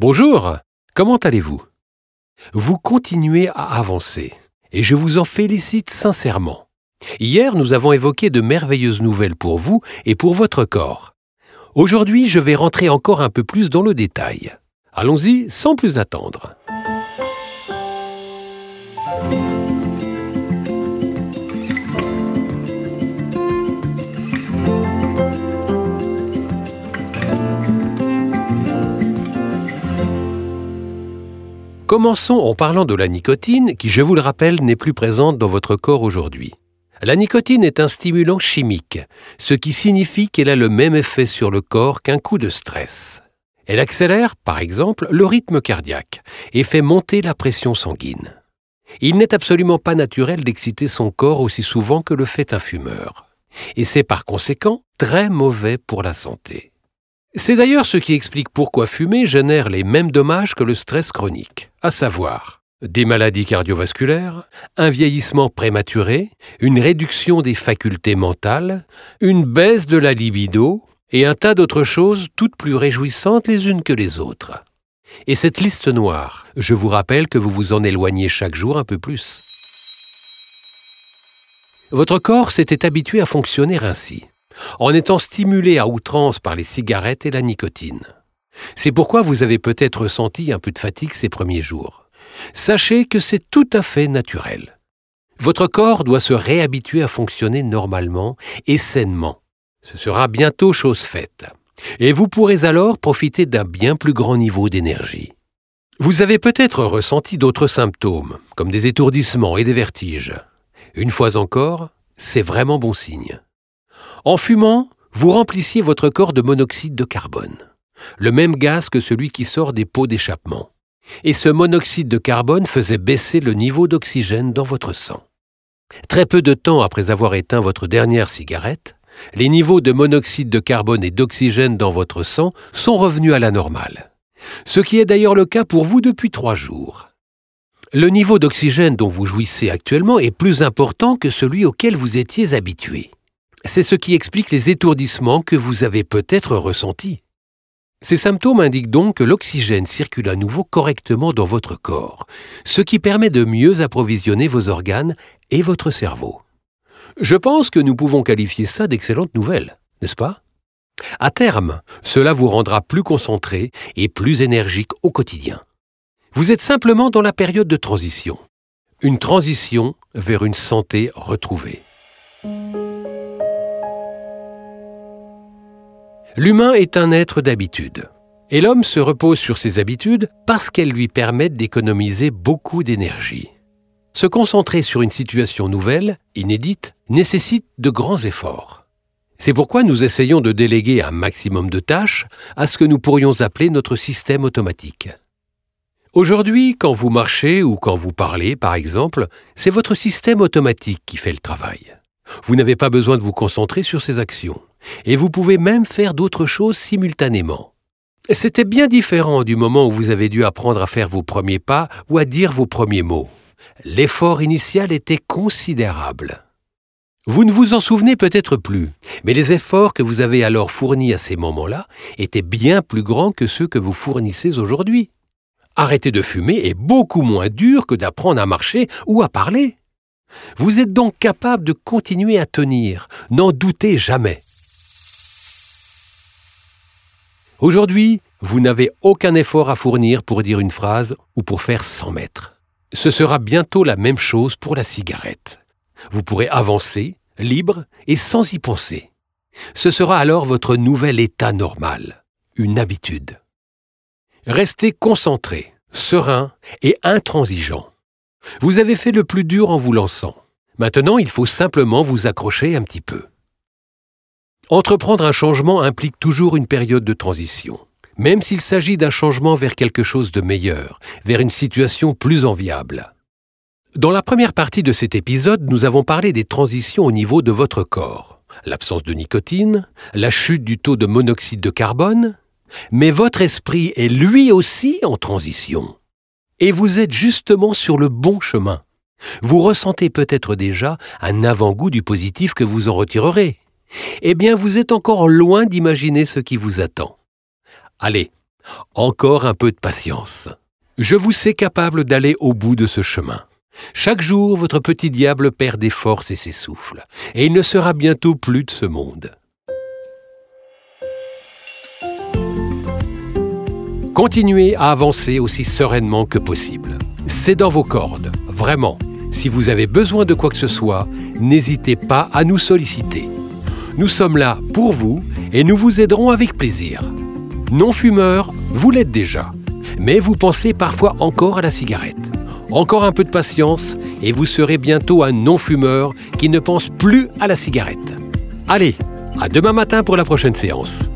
Bonjour, comment allez-vous? Vous continuez à avancer, et je vous en félicite sincèrement. Hier, nous avons évoqué de merveilleuses nouvelles pour vous et pour votre corps. Aujourd'hui, je vais rentrer encore un peu plus dans le détail. Allons-y sans plus attendre. Commençons en parlant de la nicotine qui, je vous le rappelle, n'est plus présente dans votre corps aujourd'hui. La nicotine est un stimulant chimique, ce qui signifie qu'elle a le même effet sur le corps qu'un coup de stress. Elle accélère, par exemple, le rythme cardiaque et fait monter la pression sanguine. Il n'est absolument pas naturel d'exciter son corps aussi souvent que le fait un fumeur. Et c'est par conséquent très mauvais pour la santé. C'est d'ailleurs ce qui explique pourquoi fumer génère les mêmes dommages que le stress chronique, à savoir des maladies cardiovasculaires, un vieillissement prématuré, une réduction des facultés mentales, une baisse de la libido et un tas d'autres choses toutes plus réjouissantes les unes que les autres. Et cette liste noire, je vous rappelle que vous vous en éloignez chaque jour un peu plus. Votre corps s'était habitué à fonctionner ainsi en étant stimulé à outrance par les cigarettes et la nicotine. C'est pourquoi vous avez peut-être ressenti un peu de fatigue ces premiers jours. Sachez que c'est tout à fait naturel. Votre corps doit se réhabituer à fonctionner normalement et sainement. Ce sera bientôt chose faite. Et vous pourrez alors profiter d'un bien plus grand niveau d'énergie. Vous avez peut-être ressenti d'autres symptômes, comme des étourdissements et des vertiges. Une fois encore, c'est vraiment bon signe. En fumant, vous remplissiez votre corps de monoxyde de carbone, le même gaz que celui qui sort des pots d'échappement. Et ce monoxyde de carbone faisait baisser le niveau d'oxygène dans votre sang. Très peu de temps après avoir éteint votre dernière cigarette, les niveaux de monoxyde de carbone et d'oxygène dans votre sang sont revenus à la normale. Ce qui est d'ailleurs le cas pour vous depuis trois jours. Le niveau d'oxygène dont vous jouissez actuellement est plus important que celui auquel vous étiez habitué. C'est ce qui explique les étourdissements que vous avez peut-être ressentis. Ces symptômes indiquent donc que l'oxygène circule à nouveau correctement dans votre corps, ce qui permet de mieux approvisionner vos organes et votre cerveau. Je pense que nous pouvons qualifier ça d'excellente nouvelle, n'est-ce pas? À terme, cela vous rendra plus concentré et plus énergique au quotidien. Vous êtes simplement dans la période de transition. Une transition vers une santé retrouvée. L'humain est un être d'habitude. Et l'homme se repose sur ses habitudes parce qu'elles lui permettent d'économiser beaucoup d'énergie. Se concentrer sur une situation nouvelle, inédite, nécessite de grands efforts. C'est pourquoi nous essayons de déléguer un maximum de tâches à ce que nous pourrions appeler notre système automatique. Aujourd'hui, quand vous marchez ou quand vous parlez, par exemple, c'est votre système automatique qui fait le travail. Vous n'avez pas besoin de vous concentrer sur ces actions et vous pouvez même faire d'autres choses simultanément. C'était bien différent du moment où vous avez dû apprendre à faire vos premiers pas ou à dire vos premiers mots. L'effort initial était considérable. Vous ne vous en souvenez peut-être plus, mais les efforts que vous avez alors fournis à ces moments-là étaient bien plus grands que ceux que vous fournissez aujourd'hui. Arrêter de fumer est beaucoup moins dur que d'apprendre à marcher ou à parler. Vous êtes donc capable de continuer à tenir, n'en doutez jamais. Aujourd'hui, vous n'avez aucun effort à fournir pour dire une phrase ou pour faire 100 mètres. Ce sera bientôt la même chose pour la cigarette. Vous pourrez avancer, libre et sans y penser. Ce sera alors votre nouvel état normal, une habitude. Restez concentré, serein et intransigeant. Vous avez fait le plus dur en vous lançant. Maintenant, il faut simplement vous accrocher un petit peu. Entreprendre un changement implique toujours une période de transition, même s'il s'agit d'un changement vers quelque chose de meilleur, vers une situation plus enviable. Dans la première partie de cet épisode, nous avons parlé des transitions au niveau de votre corps, l'absence de nicotine, la chute du taux de monoxyde de carbone, mais votre esprit est lui aussi en transition. Et vous êtes justement sur le bon chemin. Vous ressentez peut-être déjà un avant-goût du positif que vous en retirerez eh bien vous êtes encore loin d'imaginer ce qui vous attend. Allez, Encore un peu de patience. Je vous sais capable d'aller au bout de ce chemin. Chaque jour, votre petit diable perd des forces et s'essouffle, et il ne sera bientôt plus de ce monde. Continuez à avancer aussi sereinement que possible. C'est dans vos cordes, vraiment. Si vous avez besoin de quoi que ce soit, n'hésitez pas à nous solliciter. Nous sommes là pour vous et nous vous aiderons avec plaisir. Non-fumeur, vous l'êtes déjà, mais vous pensez parfois encore à la cigarette. Encore un peu de patience et vous serez bientôt un non-fumeur qui ne pense plus à la cigarette. Allez, à demain matin pour la prochaine séance.